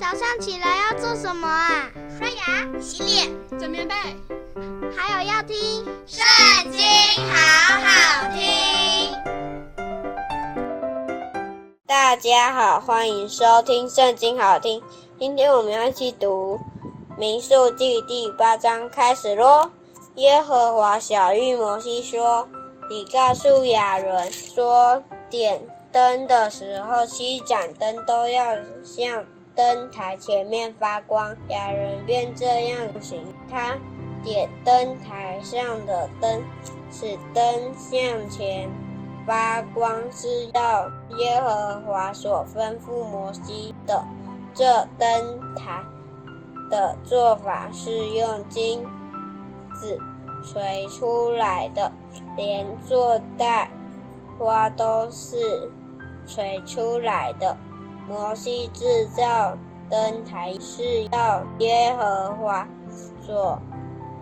早上起来要做什么啊？刷牙、洗脸、整棉被，还有要听《圣经》，好好听。大家好，欢迎收听《圣经》，好听。今天我们要一起读《民数记》第八章，开始咯。耶和华晓諭摩西说：“你告诉亚伦说，点灯的时候，七盏灯都要向灯台前面发光。”亚伦便这样行。他点灯台上的灯，使灯向前发光，是照耶和华所吩咐摩西的。这灯台的做法是用金子锤出来的，连座带花都是锤出来的。摩西制造灯台是照耶和华所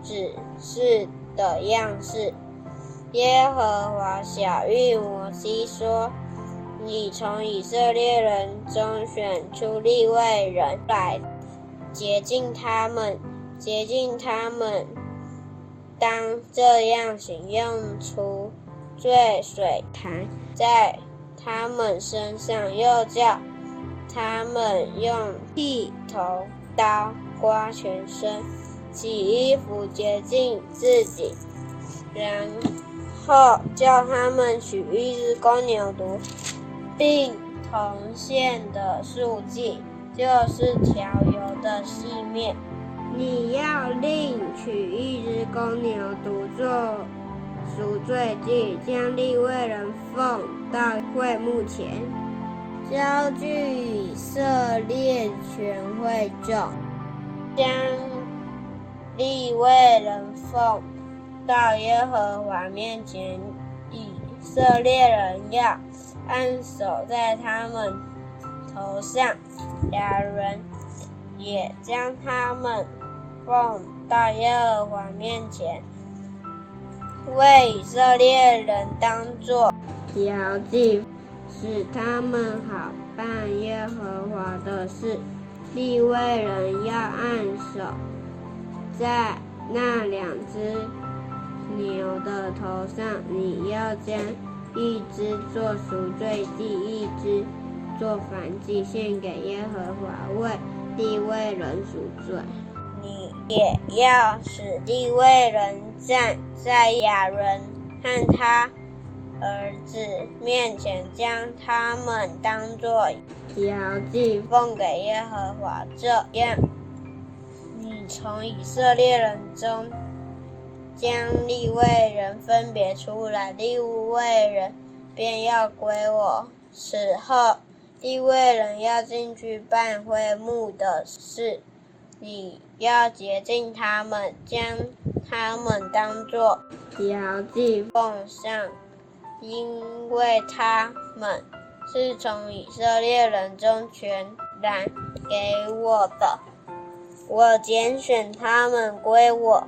指示的样式。耶和华晓諭摩西说：“你从以色列人中选出利未人来，洁净他们，洁净他们。”当这样行，用除罪水弹在他们身上，又叫他们用剃头刀刮全身，洗衣服洁净自己，然后叫他们取一只公牛犊，并铜线的束记，就是调油的细面。你要另取一只公牛犊做赎罪祭，将利未人奉到会幕前，交聚以色列全会众，将利未人奉到耶和华面前，以色列人要按手在他们头上，亚人也将他们。奉到耶和华面前，为以色列人当作标记，使他们好办耶和华的事。利未人要按手在那两只牛的头上，你要将一只做赎罪祭，一只做燔祭，献给耶和华，为利未人赎罪。你也要使利未人站在亚伦和他儿子面前，将他们当作标记奉给耶和华。这样，你从以色列人中将利未人分别出来，利未人便要归我。此后，利未人要进去办会幕的事。你要洁净他们，将他们当作标记奉上，因为他们是从以色列人中全然给我的。我拣选他们归我，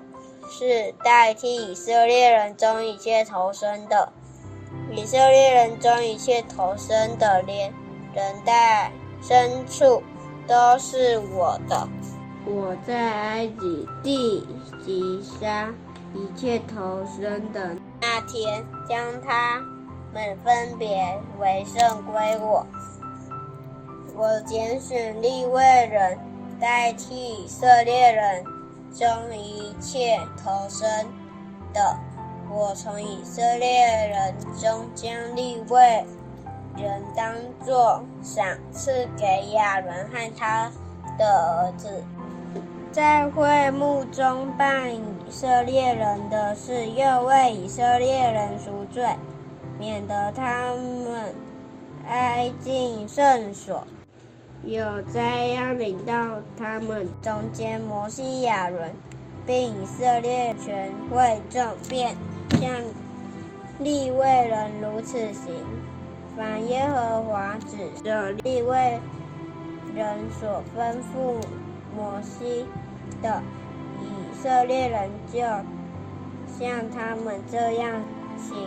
是代替以色列人中一切投生的。以色列人中一切投生的，连人带牲畜，都是我的。我在埃及地击杀一切投生的那天，将他们分别为圣归我。我拣选立位人代替以色列人中一切投生的。我从以色列人中将立位人当作赏赐给亚伦和他的儿子。在会幕中办以色列人的事，又为以色列人赎罪，免得他们挨进圣所。有灾要临到他们中间，摩西、亚伦，并以色列全会众，便向利未人如此行。凡耶和华指着利未人所吩咐。摩西的以色列人就像他们这样行，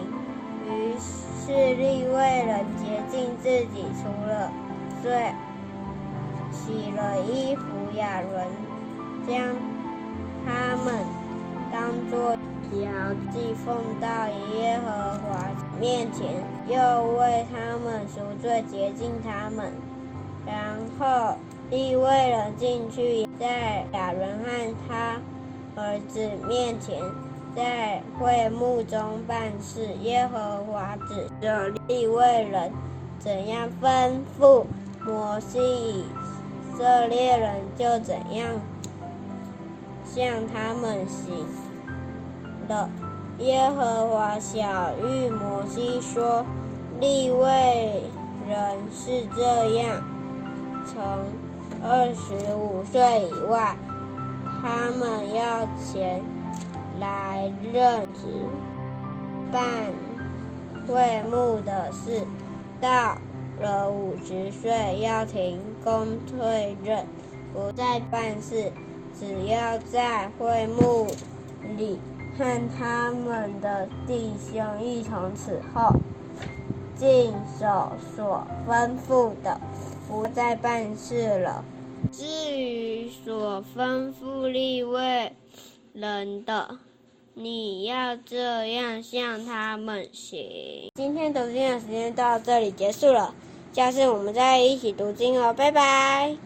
于是利未人洁净自己，除了罪洗了衣服，亚伦将他们当作摇祭奉到耶和华面前，又为他们赎罪，洁净他们。然后利未人进去，在亚伦和他儿子面前，在会幕中办事。耶和华指着利未人怎样吩咐摩西，以色列人就怎样向他们行了。耶和华晓諭摩西说：“利未人是这样，从二十五岁以外，他们要前来任职办会幕的事；到了五十岁，要停工退任，不再办事，只要在会幕里。”和他们的弟兄一同伺候，尽守所吩咐的，不再办事了。至于所吩咐立位人的，你要这样向他们行。今天读经的时间到这里结束了，下次我们再一起读经哦，拜拜。